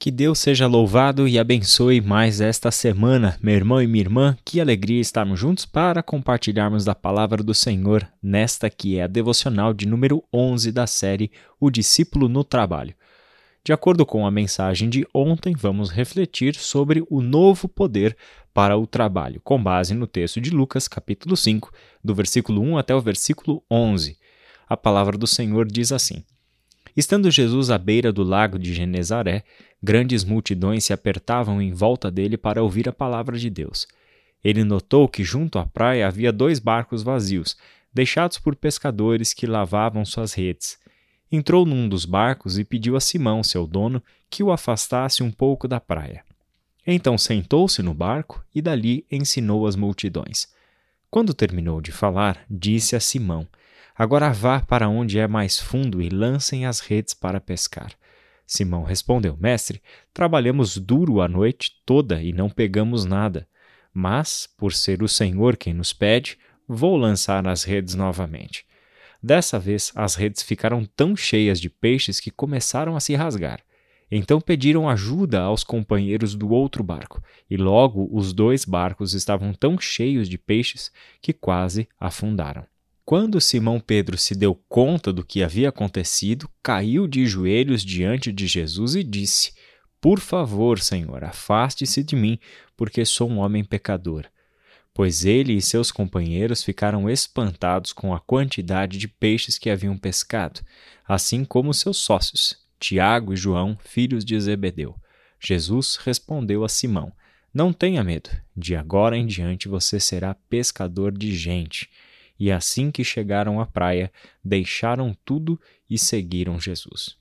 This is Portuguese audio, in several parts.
Que Deus seja louvado e abençoe mais esta semana, meu irmão e minha irmã. Que alegria estarmos juntos para compartilharmos da palavra do Senhor nesta que é a devocional de número 11 da série O Discípulo no Trabalho. De acordo com a mensagem de ontem, vamos refletir sobre o novo poder para o trabalho, com base no texto de Lucas, capítulo 5, do versículo 1 até o versículo 11. A palavra do Senhor diz assim: Estando Jesus à beira do lago de Genezaré, grandes multidões se apertavam em volta dele para ouvir a palavra de Deus. Ele notou que junto à praia havia dois barcos vazios, deixados por pescadores que lavavam suas redes. Entrou num dos barcos e pediu a Simão, seu dono, que o afastasse um pouco da praia. Então sentou-se no barco e dali ensinou as multidões. Quando terminou de falar, disse a Simão: Agora vá para onde é mais fundo e lancem as redes para pescar. Simão respondeu: Mestre, trabalhamos duro a noite toda e não pegamos nada. Mas, por ser o Senhor quem nos pede, vou lançar as redes novamente. Dessa vez, as redes ficaram tão cheias de peixes que começaram a se rasgar. Então pediram ajuda aos companheiros do outro barco, e logo os dois barcos estavam tão cheios de peixes que quase afundaram. Quando Simão Pedro se deu conta do que havia acontecido, caiu de joelhos diante de Jesus e disse: Por favor, Senhor, afaste-se de mim, porque sou um homem pecador. Pois ele e seus companheiros ficaram espantados com a quantidade de peixes que haviam pescado, assim como seus sócios, Tiago e João, filhos de Zebedeu. Jesus respondeu a Simão: Não tenha medo, de agora em diante você será pescador de gente e assim que chegaram à praia, deixaram tudo e seguiram Jesus.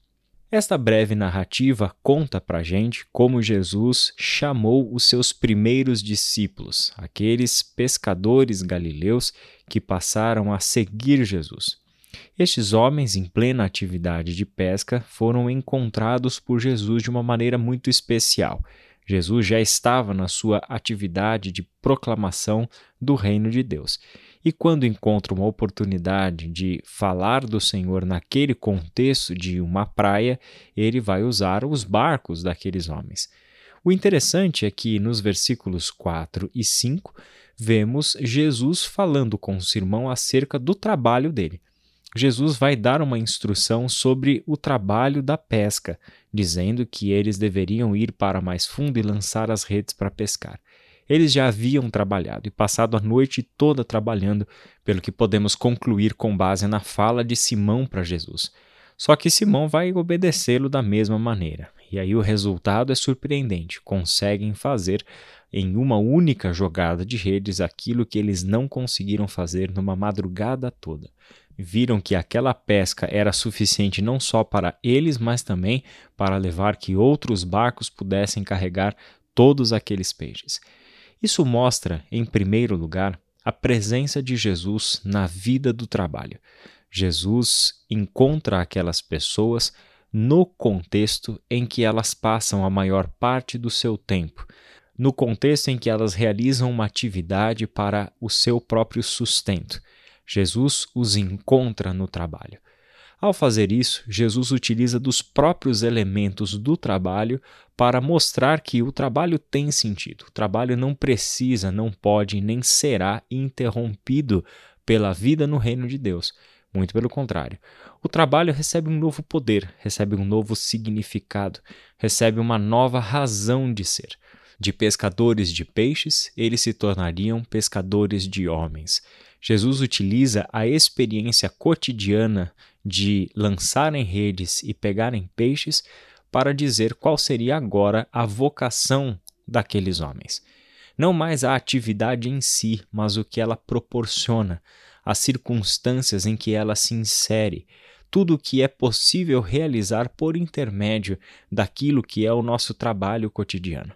Esta breve narrativa conta para gente como Jesus chamou os seus primeiros discípulos, aqueles pescadores galileus que passaram a seguir Jesus. Estes homens, em plena atividade de pesca, foram encontrados por Jesus de uma maneira muito especial. Jesus já estava na sua atividade de proclamação do reino de Deus e quando encontra uma oportunidade de falar do Senhor naquele contexto de uma praia, ele vai usar os barcos daqueles homens. O interessante é que nos versículos 4 e 5 vemos Jesus falando com o irmão acerca do trabalho dele. Jesus vai dar uma instrução sobre o trabalho da pesca, dizendo que eles deveriam ir para mais fundo e lançar as redes para pescar. Eles já haviam trabalhado e passado a noite toda trabalhando, pelo que podemos concluir com base na fala de Simão para Jesus. Só que Simão vai obedecê-lo da mesma maneira. E aí o resultado é surpreendente. Conseguem fazer em uma única jogada de redes aquilo que eles não conseguiram fazer numa madrugada toda. Viram que aquela pesca era suficiente não só para eles, mas também para levar que outros barcos pudessem carregar todos aqueles peixes. Isso mostra, em primeiro lugar, a presença de Jesus na vida do trabalho. Jesus encontra aquelas pessoas no contexto em que elas passam a maior parte do seu tempo, no contexto em que elas realizam uma atividade para o seu próprio sustento. Jesus os encontra no trabalho. Ao fazer isso, Jesus utiliza dos próprios elementos do trabalho para mostrar que o trabalho tem sentido. O trabalho não precisa, não pode nem será interrompido pela vida no reino de Deus. Muito pelo contrário. O trabalho recebe um novo poder, recebe um novo significado, recebe uma nova razão de ser. De pescadores de peixes, eles se tornariam pescadores de homens. Jesus utiliza a experiência cotidiana de lançarem redes e pegarem peixes para dizer qual seria agora a vocação daqueles homens. Não mais a atividade em si, mas o que ela proporciona, as circunstâncias em que ela se insere, tudo o que é possível realizar por intermédio daquilo que é o nosso trabalho cotidiano.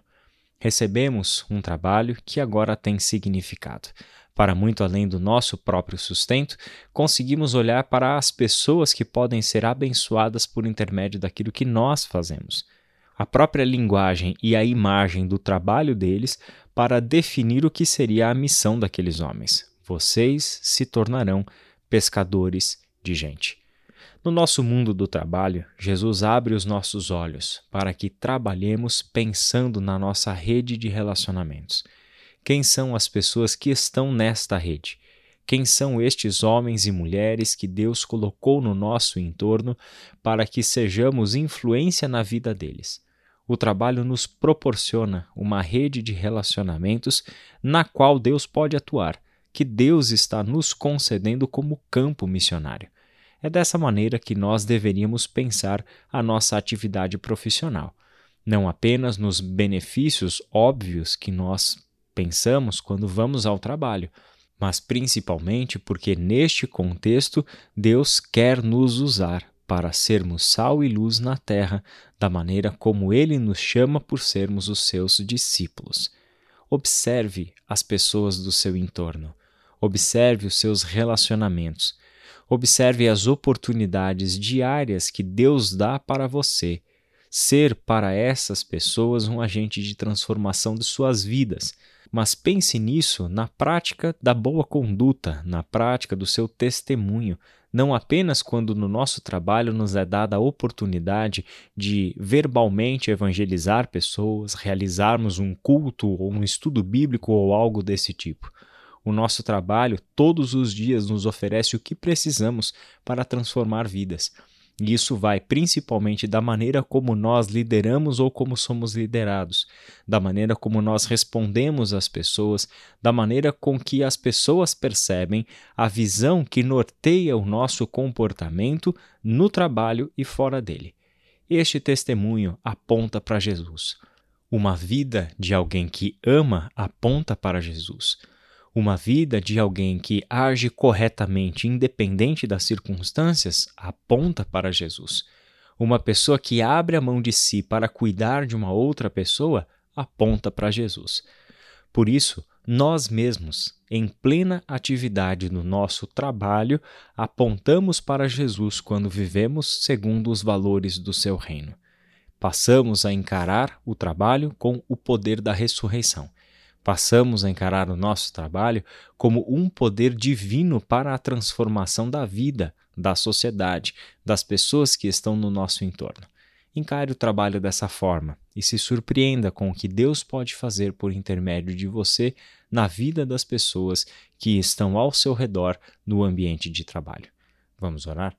Recebemos um trabalho que agora tem significado para muito além do nosso próprio sustento, conseguimos olhar para as pessoas que podem ser abençoadas por intermédio daquilo que nós fazemos. A própria linguagem e a imagem do trabalho deles para definir o que seria a missão daqueles homens. Vocês se tornarão pescadores de gente. No nosso mundo do trabalho, Jesus abre os nossos olhos para que trabalhemos pensando na nossa rede de relacionamentos. Quem são as pessoas que estão nesta rede? Quem são estes homens e mulheres que Deus colocou no nosso entorno para que sejamos influência na vida deles? O trabalho nos proporciona uma rede de relacionamentos na qual Deus pode atuar, que Deus está nos concedendo como campo missionário. É dessa maneira que nós deveríamos pensar a nossa atividade profissional, não apenas nos benefícios óbvios que nós pensamos quando vamos ao trabalho, mas principalmente porque neste contexto Deus quer nos usar para sermos sal e luz na terra, da maneira como ele nos chama por sermos os seus discípulos. Observe as pessoas do seu entorno. Observe os seus relacionamentos. Observe as oportunidades diárias que Deus dá para você ser para essas pessoas um agente de transformação de suas vidas. Mas pense nisso na prática da boa conduta, na prática do seu testemunho, não apenas quando no nosso trabalho nos é dada a oportunidade de verbalmente evangelizar pessoas, realizarmos um culto ou um estudo bíblico ou algo desse tipo. O nosso trabalho todos os dias nos oferece o que precisamos para transformar vidas. E isso vai principalmente da maneira como nós lideramos ou como somos liderados, da maneira como nós respondemos às pessoas, da maneira com que as pessoas percebem a visão que norteia o nosso comportamento no trabalho e fora dele. Este testemunho aponta para Jesus. Uma vida de alguém que ama aponta para Jesus. Uma vida de alguém que age corretamente, independente das circunstâncias, aponta para Jesus. Uma pessoa que abre a mão de si para cuidar de uma outra pessoa aponta para Jesus. Por isso, nós mesmos, em plena atividade no nosso trabalho, apontamos para Jesus quando vivemos segundo os valores do seu reino. Passamos a encarar o trabalho com o poder da ressurreição Passamos a encarar o nosso trabalho como um poder divino para a transformação da vida, da sociedade, das pessoas que estão no nosso entorno. Encare o trabalho dessa forma e se surpreenda com o que Deus pode fazer por intermédio de você na vida das pessoas que estão ao seu redor no ambiente de trabalho. Vamos orar?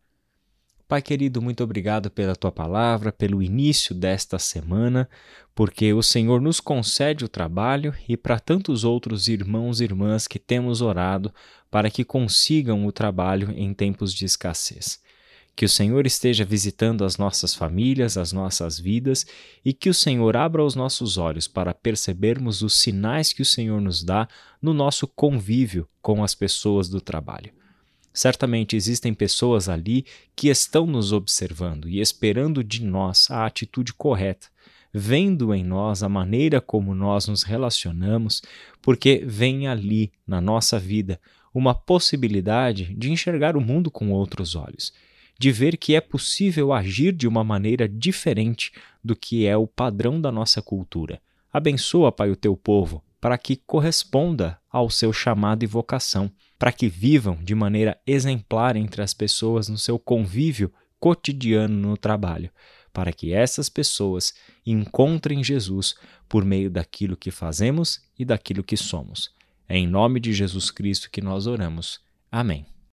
Pai querido, muito obrigado pela tua palavra, pelo início desta semana, porque o Senhor nos concede o trabalho e para tantos outros irmãos e irmãs que temos orado para que consigam o trabalho em tempos de escassez. Que o Senhor esteja visitando as nossas famílias, as nossas vidas e que o Senhor abra os nossos olhos para percebermos os sinais que o Senhor nos dá no nosso convívio com as pessoas do trabalho. Certamente existem pessoas ali que estão nos observando e esperando de nós a atitude correta, vendo em nós a maneira como nós nos relacionamos, porque vem ali na nossa vida uma possibilidade de enxergar o mundo com outros olhos, de ver que é possível agir de uma maneira diferente do que é o padrão da nossa cultura. Abençoa, Pai, o teu povo, para que corresponda ao seu chamado e vocação, para que vivam de maneira exemplar entre as pessoas no seu convívio cotidiano no trabalho, para que essas pessoas encontrem Jesus por meio daquilo que fazemos e daquilo que somos. É em nome de Jesus Cristo que nós oramos. Amém.